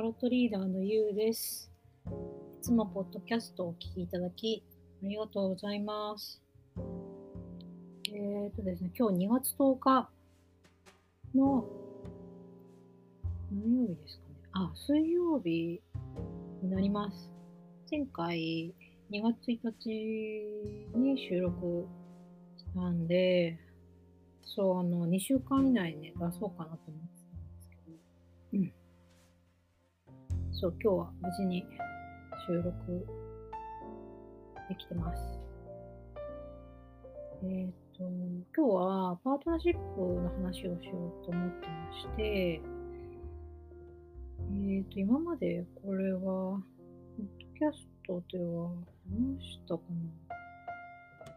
タロットリーダーのゆうです。いつもポッドキャストをお聞きいただき、ありがとうございます。えっ、とですね、今日2月10日の、何曜日ですかね。あ、水曜日になります。前回、2月1日に収録したんで、そう、あの、2週間以内に、ね、出そうかなと思ってたんですけど、うん。そう、今日は無事に収録できてます。えっ、と、今日はパートナーシップの話をしようと思ってまして、えっ、と、今までこれは、ポッドキャストでは話したか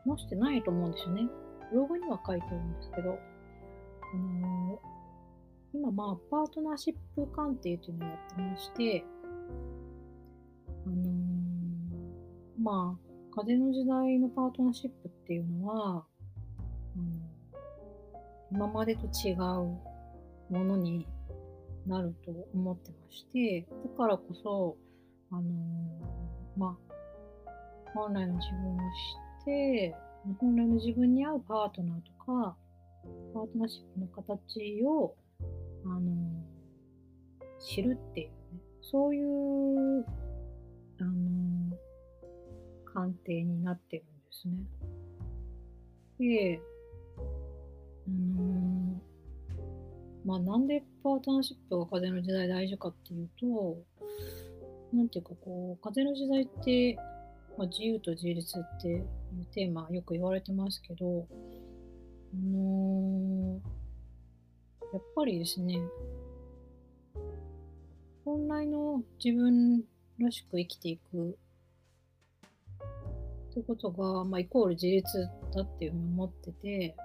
な話してないと思うんですよね。ブログには書いてるんですけど、あのー今まあ、パートナーシップ鑑定というのをやってまして、まあ、風の時代のパートナーシップっていうのは、あの今までと違うものになると思ってまして、だからこそ、あのーまあ、本来の自分を知って、本来の自分に合うパートナーとか、パートナーシップの形を、あの知るっていうね、そういう、あの鑑定になってるんですね。で、うー、まあなんでパートナーシップが風の時代大事かっていうと、なんていうかこう、風の時代って、まあ、自由と自立っていうテーマよく言われてますけど、あのーやっぱりですね、本来の自分らしく生きていくってことが、まあ、イコール自立だっていうふうに思ってて、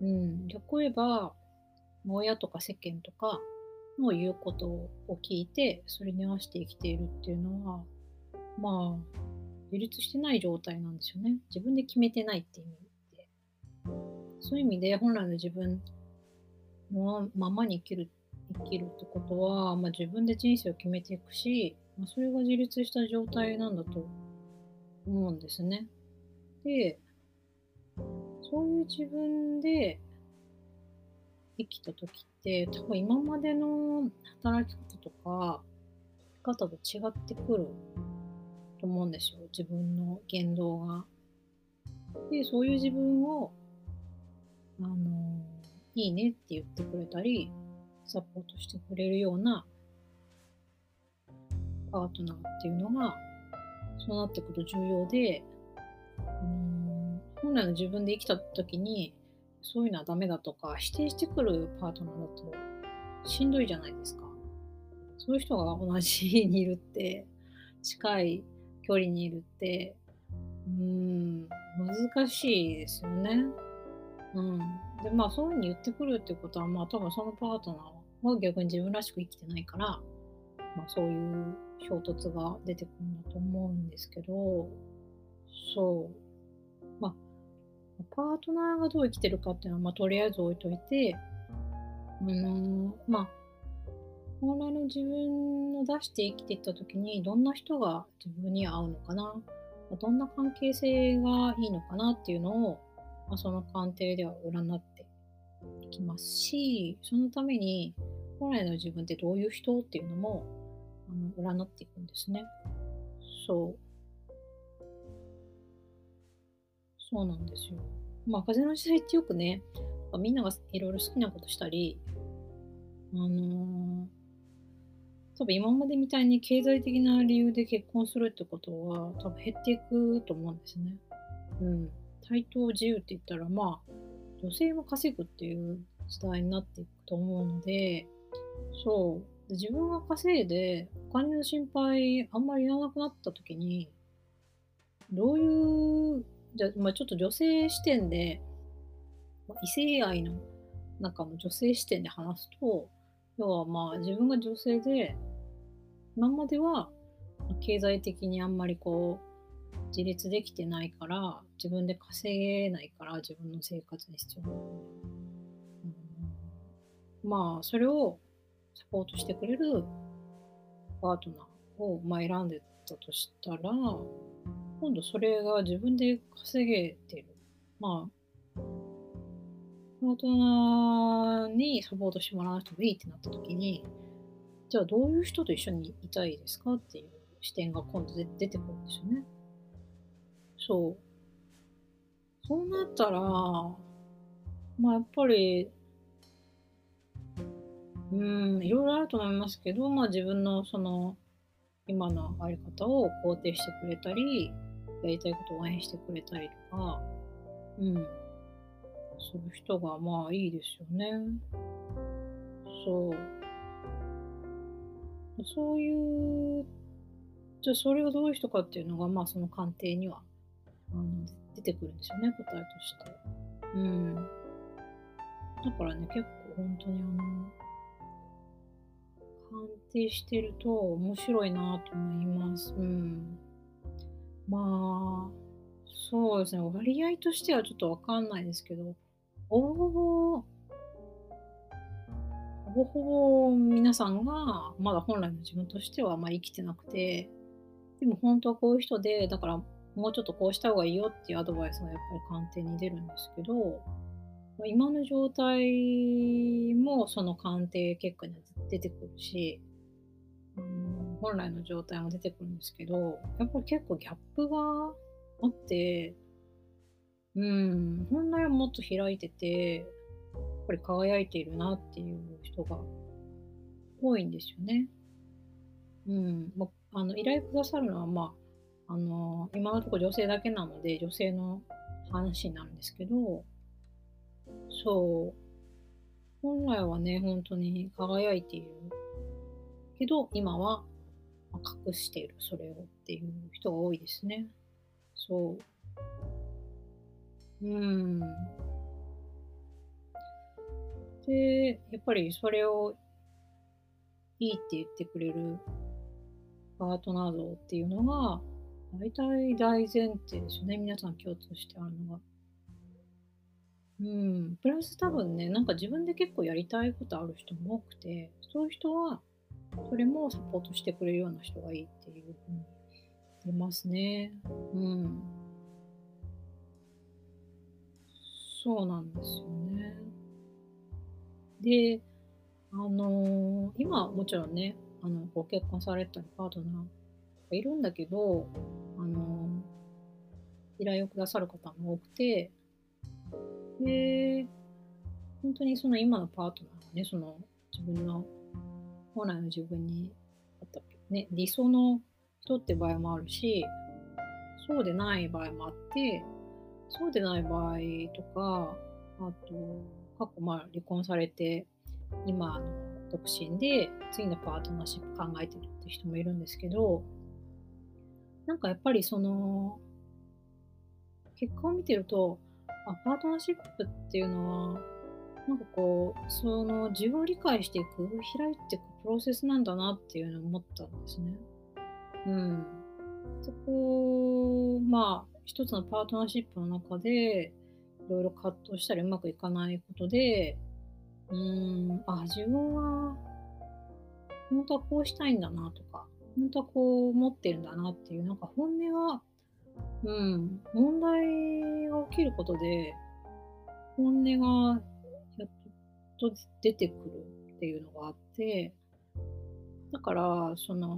うん、逆を言えば、親とか世間とかの言うことを聞いて、それに合わせて生きているっていうのは、まあ、自立してない状態なんですよね。自分で決めてないっていう意味で。そういう意味で、本来の自分のままに生きる、生きるってことは、まあ、自分で人生を決めていくし、まあ、それが自立した状態なんだと思うんですね。で、そういう自分で生きた時って、多分今までの働き方とか、生き方と違ってくると思うんですよ。自分の言動が。で、そういう自分を、あの、いいねって言ってくれたり、サポートしてくれるようなパートナーっていうのが、そうなってくと重要で、うん本来の自分で生きた時に、そういうのはダメだとか、否定してくるパートナーだとしんどいじゃないですか。そういう人が同じにいるって、近い距離にいるって、うん、難しいですよね。うん。で、まあそういうふうに言ってくるってことは、まあ多分そのパートナーは逆に自分らしく生きてないから、まあそういう衝突が出てくるんだと思うんですけど、そう。まあ、パートナーがどう生きてるかっていうのは、まあとりあえず置いといて、あのまあ、本来の自分を出して生きていった時に、どんな人が自分に合うのかな、どんな関係性がいいのかなっていうのを、まあ、その鑑定では占っていきますし、そのために本来の自分ってどういう人っていうのもあの占っていくんですね。そう。そうなんですよ。まあ、風の時代ってよくね、みんながいろいろ好きなことしたり、あのー多分今までみたいに経済的な理由で結婚するってことは多分減っていくと思うんですね。うん。対等自由って言ったらまあ女性も稼ぐっていう時代になっていくと思うので、そう。で自分が稼いでお金の心配あんまりいらなくなった時に、どういう、じゃ、まあ、ちょっと女性視点で、まあ異性愛の中の女性視点で話すと、要はまあ自分が女性で、今までは経済的にあんまりこう自立できてないから、自分で稼げないから自分の生活に必要な、まあそれをサポートしてくれるパートナーを、まあ、選んでたとしたら、今度それが自分で稼げてる。まあ、パートナーにサポートしてもらわなくてもいいってなった時に、じゃあどういう人と一緒にいたいですかっていう視点が今度で出てくるんですよね。そう。そうなったら、まあやっぱり、うん、いろいろあると思いますけど、まあ自分のその、今のあり方を肯定してくれたり、やりたいことを応援してくれたりとか、うん、する人がまあいいですよね。そう。そういう、じゃあそれがどういう人かっていうのが、まあその鑑定にはあの出てくるんですよね、答えとして。うん。だからね、結構本当にあの、鑑定してると面白いなと思います。うん。まあ、そうですね、割合としてはちょっとわかんないですけど、ほぼほぼ、ほぼ皆さんがまだ本来の自分としてはま生きてなくて、でも本当はこういう人で、だからもうちょっとこうした方がいいよっていうアドバイスがやっぱり鑑定に出るんですけど、今の状態もその鑑定結果に出てくるし、うん、本来の状態も出てくるんですけど、やっぱり結構ギャップがあって、うん、本来はもっと開いてて、やっぱり輝いているなっていう人が多いんですよね。うん、まあの依頼くださるのは、まあ、あの今のところ女性だけなので女性の話になるんですけどそう本来はね本当に輝いているけど今は隠しているそれをっていう人が多いですねそううん。で、やっぱりそれをいいって言ってくれるパートナー像っていうのが、大体大前提ですよね。皆さん共通してあるのが。うん。プラス多分ね、なんか自分で結構やりたいことある人も多くて、そういう人は、それもサポートしてくれるような人がいいっていうふうに出ますね。うん。そうなんですよね。で、あのー、今もちろんね、あのご結婚されたりパートナーがいるんだけど、あのー、依頼をくださる方も多くて、で、本当にその今のパートナーがね、その自分の本来の自分にあった、ね、理想の人って場合もあるし、そうでない場合もあって、そうでない場合とか、あと、過去まあ離婚されて、今、の独身で次のパートナーシップ考えてるって人もいるんですけど、なんかやっぱりその、結果を見てると、あ、パートナーシップっていうのは、なんかこう、その自分を理解していく、開いていくプロセスなんだなっていうのを思ったんですね。うん。そこ、まあ、一つのパートナーシップの中で、いろいろ葛藤したりうまくいかないことで、うん、あ、自分は、本当はこうしたいんだなとか、本当はこう思ってるんだなっていう、なんか本音が、うん、問題が起きることで、本音がやっと出てくるっていうのがあって、だから、その、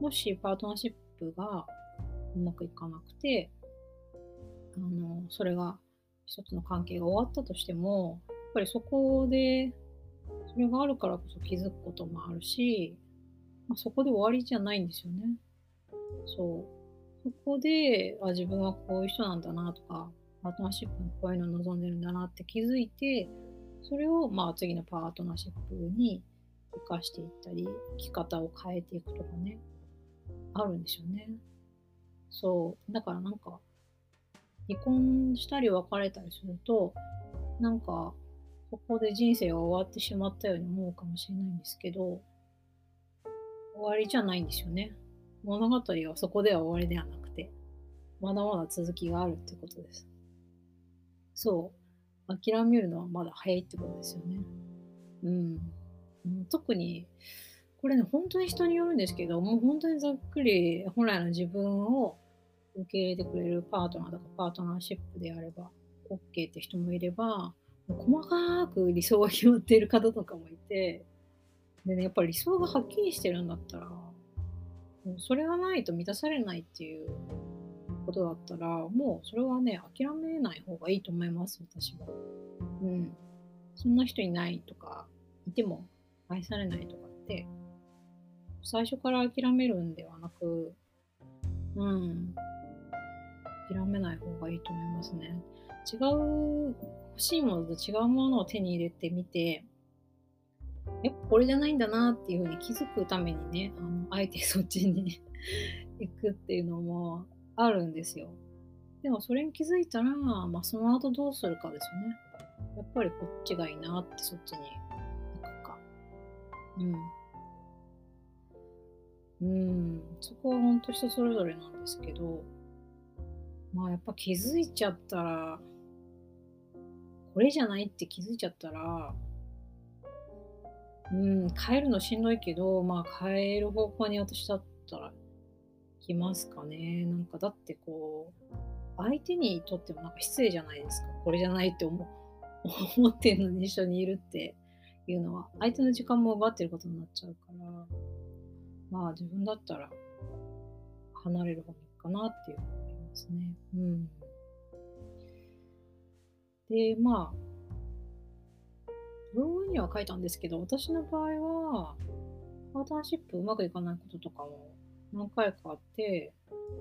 もしパートナーシップがうまくいかなくて、あの、それが一つの関係が終わったとしても、やっぱりそこで、それがあるからこそ気づくこともあるし、まあ、そこで終わりじゃないんですよね。そう。そこで、あ、自分はこういう人なんだなとか、パートナーシップにこういうのを望んでるんだなって気づいて、それをまあ次のパートナーシップに生かしていったり、生き方を変えていくとかね、あるんでしょうね。そう。だからなんか、離婚したり別れたりすると、なんか、そこで人生が終わってしまったように思うかもしれないんですけど、終わりじゃないんですよね。物語はそこでは終わりではなくて、まだまだ続きがあるってことです。そう。諦めるのはまだ早いってことですよね。うん。特に、これね、本当に人によるんですけど、もう本当にざっくり本来の自分を受け入れてくれるパートナーとかパートナーシップであれば OK って人もいれば、細かく理想が決まっている方とかもいて、でね、やっぱり理想がはっきりしてるんだったら、それがないと満たされないっていうことだったら、もうそれはね、諦めない方がいいと思います、私は。うん。そんな人いないとか、いても愛されないとかって、最初から諦めるんではなく、うん、諦めない方がいいと思いますね。違う、欲しいものと違うものを手に入れてみて、やっぱこれじゃないんだなっていうふうに気づくためにね、あのあえてそっちに 行くっていうのもあるんですよ。でもそれに気づいたら、まあ、その後どうするかですよね。やっぱりこっちがいいなってそっちに行くか。うん。うん。そこは本当人それぞれなんですけど、まあやっぱ気づいちゃったら、これじゃないって気づいちゃったら、うん、変えるのしんどいけど、まあ変える方向に私だったら来ますかね。なんかだってこう、相手にとってもなんか失礼じゃないですか。これじゃないって思 思ってんのに一緒にいるっていうのは、相手の時間も奪ってることになっちゃうから、まあ自分だったら離れる方がいいかなっていう思いますね。うん。で、まあ、ブログには書いたんですけど、私の場合は、パートナーシップうまくいかないこととかも何回かあって、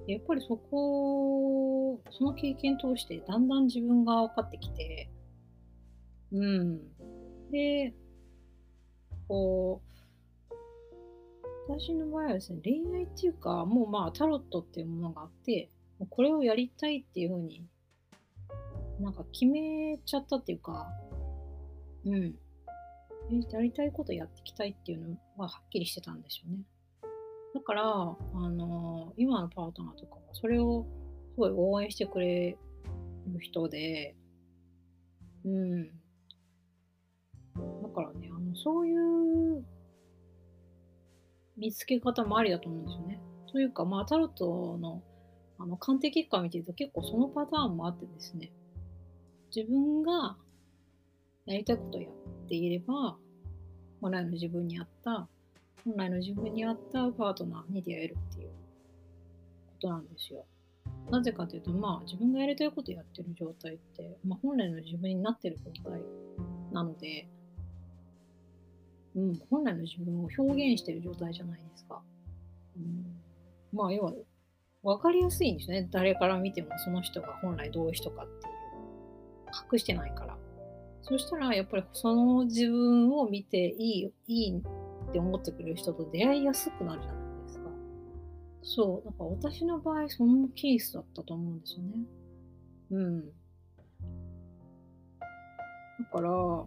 やっぱりそこ、その経験通してだんだん自分が分かってきて、うん。で、こう、私の場合はですね、恋愛っていうか、もうまあタロットっていうものがあって、これをやりたいっていうふうに、なんか決めちゃったっていうか、うん。やりたいことやっていきたいっていうのははっきりしてたんですよね。だから、あの今のパートナーとかはそれをすごい応援してくれる人で、うん。だからね、あのそういう見つけ方もありだと思うんですよね。というか、まあ、タロットのあの鑑定結果を見てると結構そのパターンもあってですね、自分がやりたいことをやっていれば、本来の自分に合った、本来の自分に合ったパートナーに出会えるっていうことなんですよ。なぜかというと、まあ自分がやりたいことやってる状態って、まあ、本来の自分になってる状態なので、うん、本来の自分を表現してる状態じゃないですか。うん、まあ要は分かりやすいんですね。誰から見てもその人が本来どういう人かっていう。隠してないから。そしたらやっぱりその自分を見ていい、いいって思ってくれる人と出会いやすくなるじゃないですか。そう。だから私の場合そのケースだったと思うんですよね。うん。だから、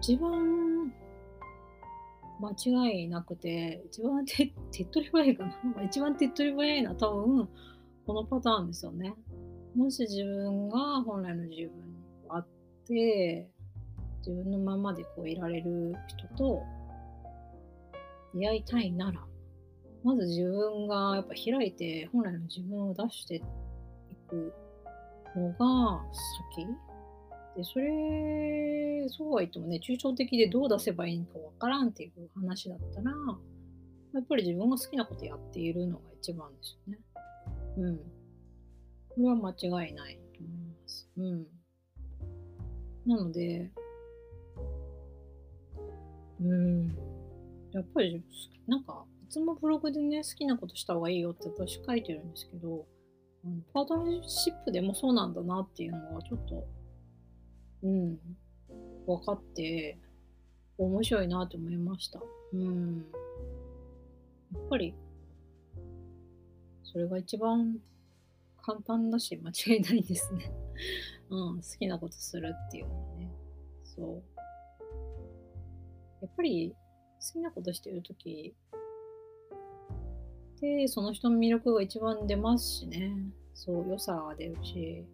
一番間違いなくて、一番手 手っ取り早いかな。一番手っ取り早いのは多分、このパターンですよね。もし自分が本来の自分て、自分のままでこういられる人と出会いたいなら、まず自分がやっぱ開いて本来の自分を出していくのが先で、それ、そうは言ってもね、抽象的でどう出せばいいのかわからんっていう話だったら、やっぱり自分が好きなことやっているのが一番ですよね。うん。これは間違いないと思います。うん。なので、うん。やっぱり、なんか、いつもブログでね、好きなことした方がいいよって私書いてるんですけど、パートナーシップでもそうなんだなっていうのはちょっとうん、分かって、面白いなと思いました。うん。やっぱり、それが一番簡単だし、間違いないですね。うん、好きなことするっていうのはね。そう。やっぱり、好きなことしてるときで、その人の魅力が一番出ますしね。そう、良さが出るし、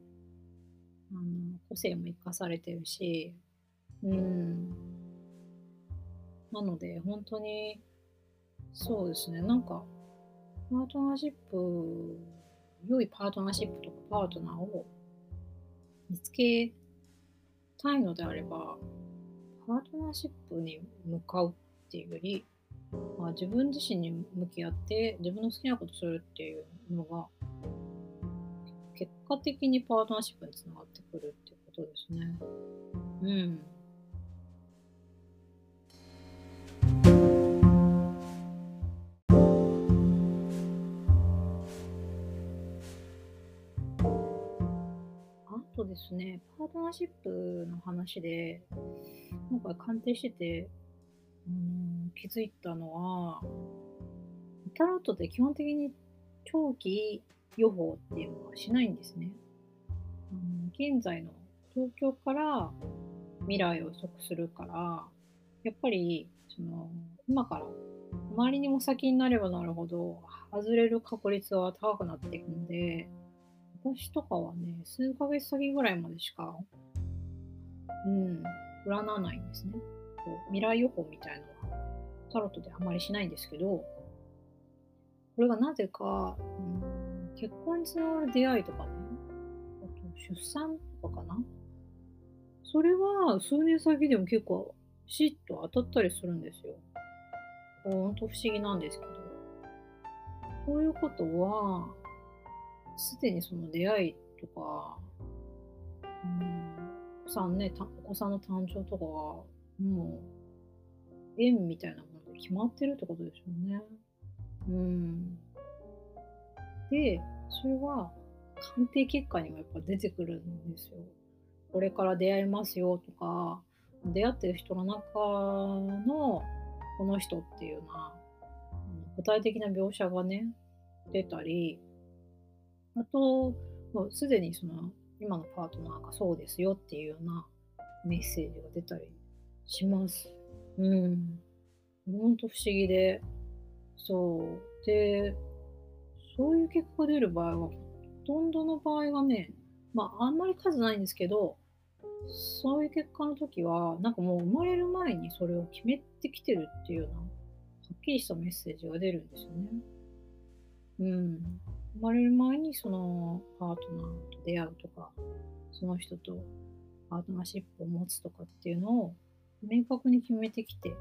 あの個性も生かされてるし、うん。なので、本当に、そうですね、なんか、パートナーシップ、良いパートナーシップとかパートナーを見つけたいのであれば、パートナーシップに向かうっていうより、まあ、自分自身に向き合って自分の好きなことするっていうのが結果的にパートナーシップにつながってくるっていうことですね。うん。とですね、パートナーシップの話で、今回鑑定してて、うん気づいたのは、タロットって基本的に長期予報っていうのはしないんですね。うん、現在の東京から未来を予測するから、やっぱりその今からあまりにも先になればなるほど外れる確率は高くなっていくので、私とかはね、数ヶ月先ぐらいまでしか、うん、占わないんですね。こう未来予報みたいのはタロットであまりしないんですけど、これがなぜか、うん、結婚につながる出会いとかね、あと出産とかかな。それは数年先でも結構シッと当たったりするんですよ。ほんと不思議なんですけど。そういうことは、すでにその出会いとか、うん、お子さんね、お子さんの誕生とかが、もう、縁みたいなもので決まってるってことでしょうね。うん。で、それは、鑑定結果にもやっぱ出てくるんですよ。これから出会いますよとか、出会ってる人の中のこの人っていうような具体的な描写がね、出たり、あと、もうすでにその今のパートナーがそうですよっていうようなメッセージが出たりします。うん。ほんと不思議で、そう。で、そういう結果が出る場合は、ほとんどの場合はね、まあ、あんまり数ないんですけど、そういう結果の時は、なんかもう生まれる前にそれを決めてきてるっていうような、はっきりしたメッセージが出るんですよね。うん。生まれる前にそのパートナーと出会うとか、その人とパートナーシップを持つとかっていうのを明確に決めてきて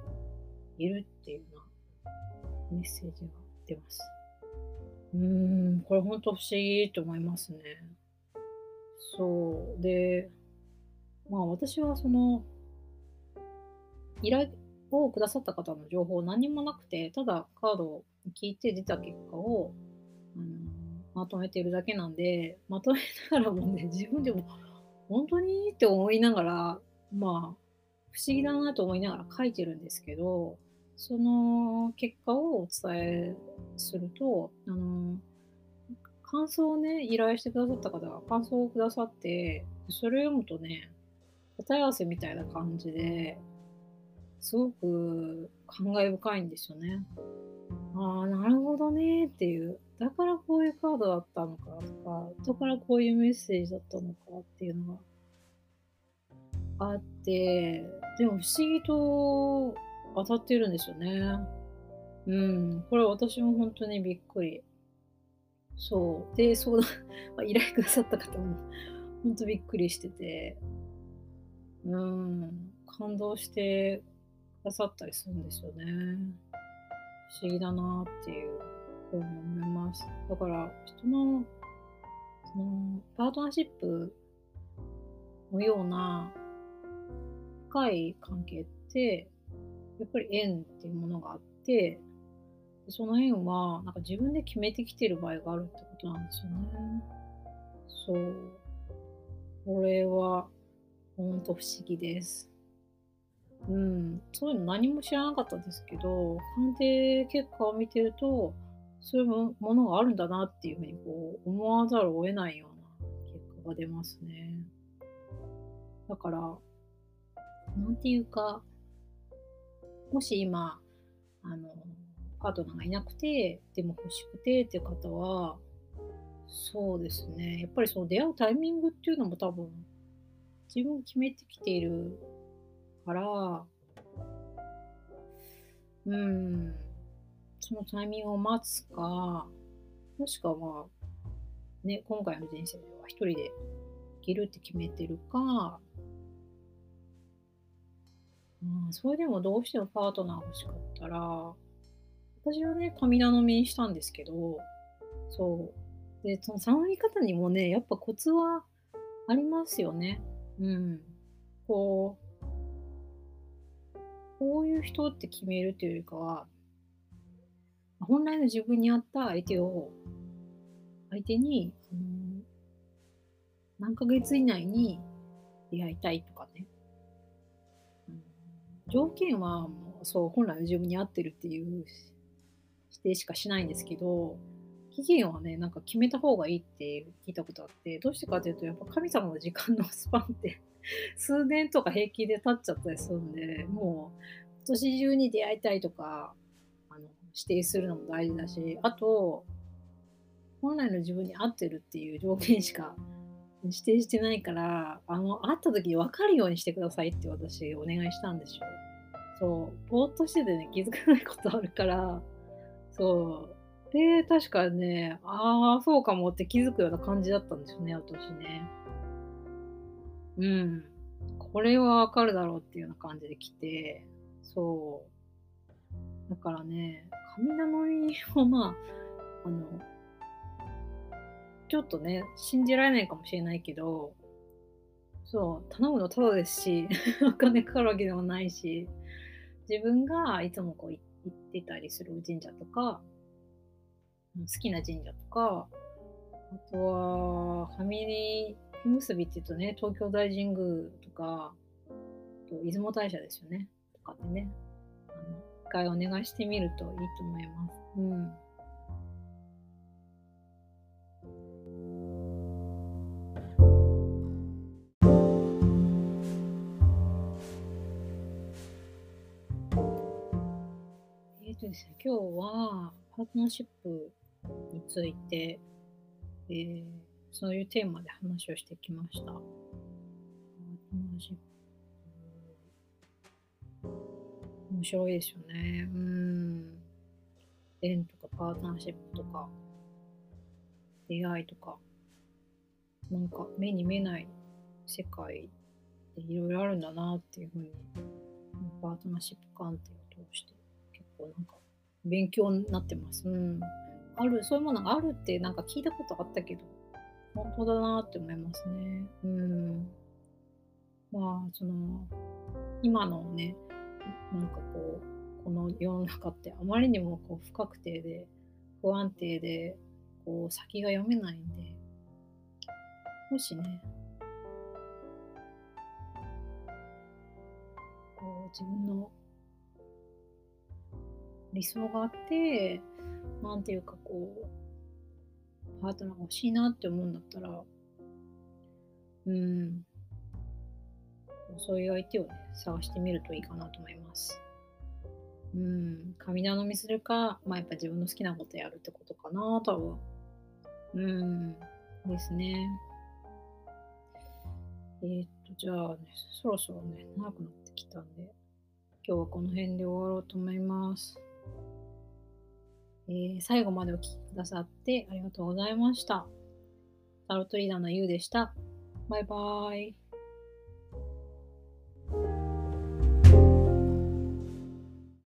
いるっていうようなメッセージが出ます。うーん、これ本当不思議と思いますね。そう。で、まあ私はその依頼をくださった方の情報何もなくて、ただカードを聞いて出た結果を、まとめてるだけなんで、まとめながらもね、自分でも本当にって思いながら、まあ、不思議だなと思いながら書いてるんですけど、その結果をお伝えすると、あの、感想をね、依頼してくださった方が感想をくださって、それを読むとね、答え合わせみたいな感じで、すごく感慨深いんですよね。ああ、なるほどねっていう。だからこういうカードだったのかとか、だからこういうメッセージだったのかっていうのがあって、でも不思議と当たってるんですよね。うん。これ私も本当にびっくり。そう。で、相談、依頼くださった方も本当びっくりしてて、うん。感動してくださったりするんですよね。思議だなっていうふうに思います。だから人のそのパートナーシップのような深い関係ってやっぱり縁っていうものがあってその縁はなんか自分で決めてきてる場合があるってことなんですよね。そう。これは本当不思議です。うん、そういうの何も知らなかったですけど、鑑定結果を見てると、そういうものがあるんだなっていうふうにこう思わざるを得ないような結果が出ますね。だから、なんていうか、もし今、あの、パートナーがいなくて、でも欲しくてっていう方は、そうですね。やっぱりその出会うタイミングっていうのも多分、自分決めてきているから、うん、そのタイミングを待つか、もしくはまあ、ね、今回の人生では一人で生きるって決めてるか、うん、それでもどうしてもパートナー欲しかったら、私はね、神頼みにしたんですけど、そう。で、その頼み方にもね、やっぱコツはありますよね。うん。こう、こういう人って決めるというよりかは、本来の自分に合った相手を、相手に、あの何ヶ月以内に出会いたいとかね。条件はもうそう本来の自分に合ってるっていう否定しかしないんですけど期限はねなんか決めた方がいいって聞いたことあってどうしてかというとやっぱ神様の時間のスパンって 数年とか平気で経っちゃったりするんでもう今年中に出会いたいとかあの指定するのも大事だしあと本来の自分に合ってるっていう条件しか指定してないから、あの、会った時に分かるようにしてくださいって私お願いしたんですよ。そう、ぼーっとしててね、気づかないことあるから、そう。で、確かね、ああ、そうかもって気づくような感じだったんですよね、私ね。うん。これは分かるだろうっていうような感じで来て、そう。だからね、神頼みをまあ、あの、ちょっとね、信じられないかもしれないけど、そう、頼むのただですし、お金かかるわけでもないし、自分がいつもこう行ってたりする神社とか、好きな神社とか、あとは、ファミリー火結びって言うとね、東京大神宮とか、と出雲大社ですよね、とかってね、あの一回お願いしてみるといいと思います。うん。えーとですね、今日はパートナーシップについて、えーそういうテーマで話をしてきました。面白いですよね。うん。縁とかパートナーシップとか、出会いとか、なんか目に見えない世界でいろいろあるんだなっていうふうに、パートナーシップ関係を通して結構なんか勉強になってます。うん。ある、そういうものがあるってなんか聞いたことあったけど、本当だなって思いますね。うん。まあ、その、今のね、なんかこう、この世の中ってあまりにもこう不確定で、不安定で、こう先が読めないんで、もしね、こう自分の理想があって、なんていうかこう、パートナーが欲しいなって思うんだったら、うん、そういう相手をね、探してみるといいかなと思います。うん、神頼みするか、まあやっぱ自分の好きなことやるってことかな、多分。うん、ですね。えーっと、じゃあね、そろそろね、長くなってきたんで、今日はこの辺で終わろうと思います。えー最後までお聴きくださってありがとうございました。タロットリーダーのゆうでした。バイバーイ。